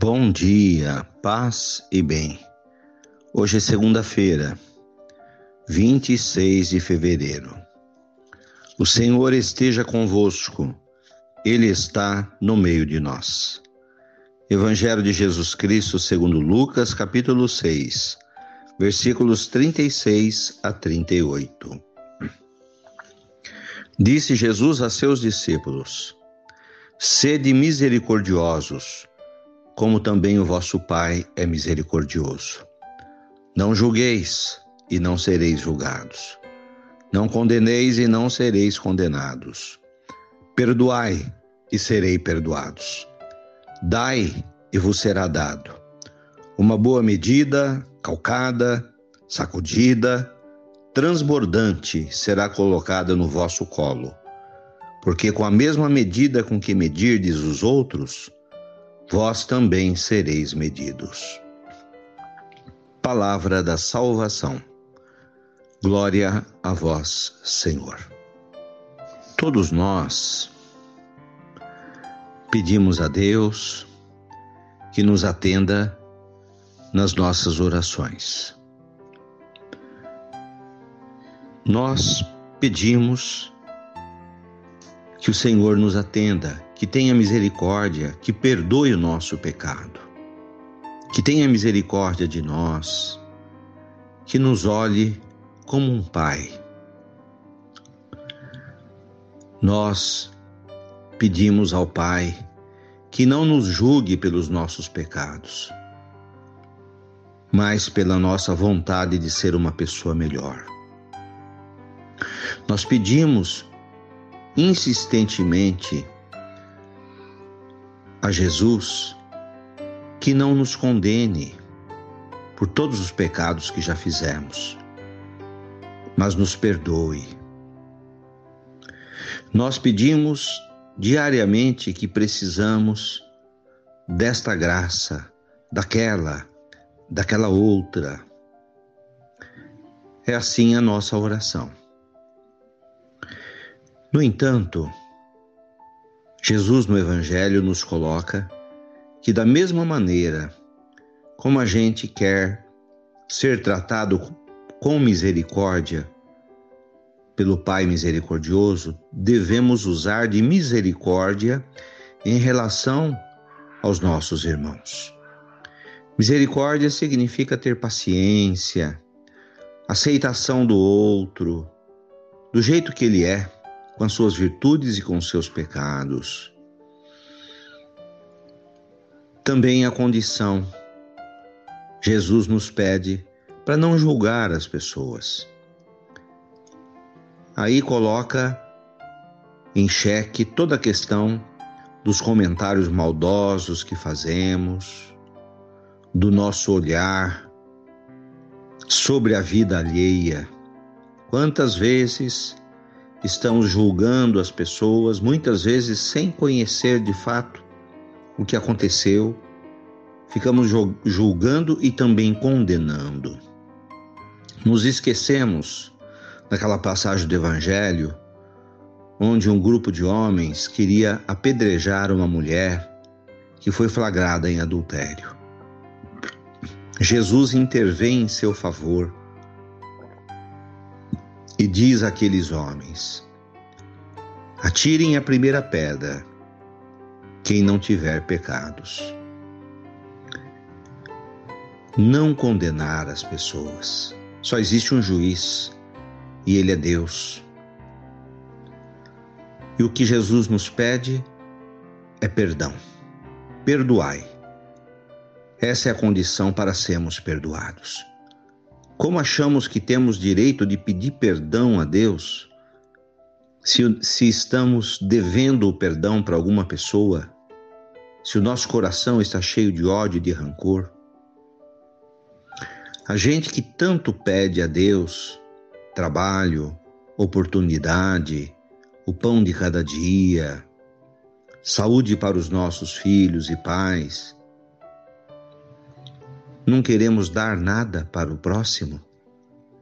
Bom dia, paz e bem. Hoje é segunda-feira, 26 de fevereiro. O Senhor esteja convosco, Ele está no meio de nós. Evangelho de Jesus Cristo segundo Lucas, capítulo 6, versículos 36 a 38. Disse Jesus a seus discípulos: Sede misericordiosos, como também o vosso Pai é misericordioso. Não julgueis e não sereis julgados. Não condeneis e não sereis condenados. Perdoai e serei perdoados. Dai e vos será dado. Uma boa medida, calcada, sacudida, transbordante será colocada no vosso colo. Porque com a mesma medida com que medirdes os outros, vós também sereis medidos. Palavra da salvação. Glória a vós, Senhor. Todos nós pedimos a Deus que nos atenda nas nossas orações. Nós pedimos que o Senhor nos atenda, que tenha misericórdia, que perdoe o nosso pecado, que tenha misericórdia de nós, que nos olhe como um Pai. Nós pedimos ao Pai que não nos julgue pelos nossos pecados, mas pela nossa vontade de ser uma pessoa melhor. Nós pedimos insistentemente a Jesus que não nos condene por todos os pecados que já fizemos, mas nos perdoe. Nós pedimos diariamente que precisamos desta graça, daquela, daquela outra. É assim a nossa oração. No entanto, Jesus no Evangelho nos coloca que, da mesma maneira como a gente quer ser tratado com misericórdia pelo Pai misericordioso, devemos usar de misericórdia em relação aos nossos irmãos. Misericórdia significa ter paciência, aceitação do outro, do jeito que ele é com as suas virtudes e com os seus pecados. Também a condição. Jesus nos pede para não julgar as pessoas. Aí coloca em xeque toda a questão dos comentários maldosos que fazemos, do nosso olhar sobre a vida alheia. Quantas vezes estamos julgando as pessoas, muitas vezes sem conhecer de fato o que aconteceu, ficamos julgando e também condenando. Nos esquecemos daquela passagem do Evangelho onde um grupo de homens queria apedrejar uma mulher que foi flagrada em adultério. Jesus intervém em seu favor diz àqueles homens: Atirem a primeira pedra, quem não tiver pecados. Não condenar as pessoas. Só existe um juiz e ele é Deus. E o que Jesus nos pede é perdão. Perdoai. Essa é a condição para sermos perdoados. Como achamos que temos direito de pedir perdão a Deus? Se, se estamos devendo o perdão para alguma pessoa? Se o nosso coração está cheio de ódio e de rancor? A gente que tanto pede a Deus trabalho, oportunidade, o pão de cada dia, saúde para os nossos filhos e pais, não queremos dar nada para o próximo?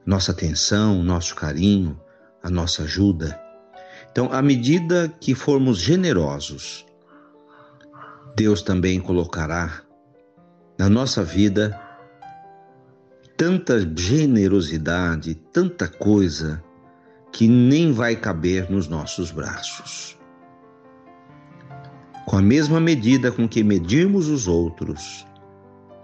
Nossa atenção, nosso carinho, a nossa ajuda. Então, à medida que formos generosos, Deus também colocará na nossa vida tanta generosidade, tanta coisa que nem vai caber nos nossos braços. Com a mesma medida com que medirmos os outros,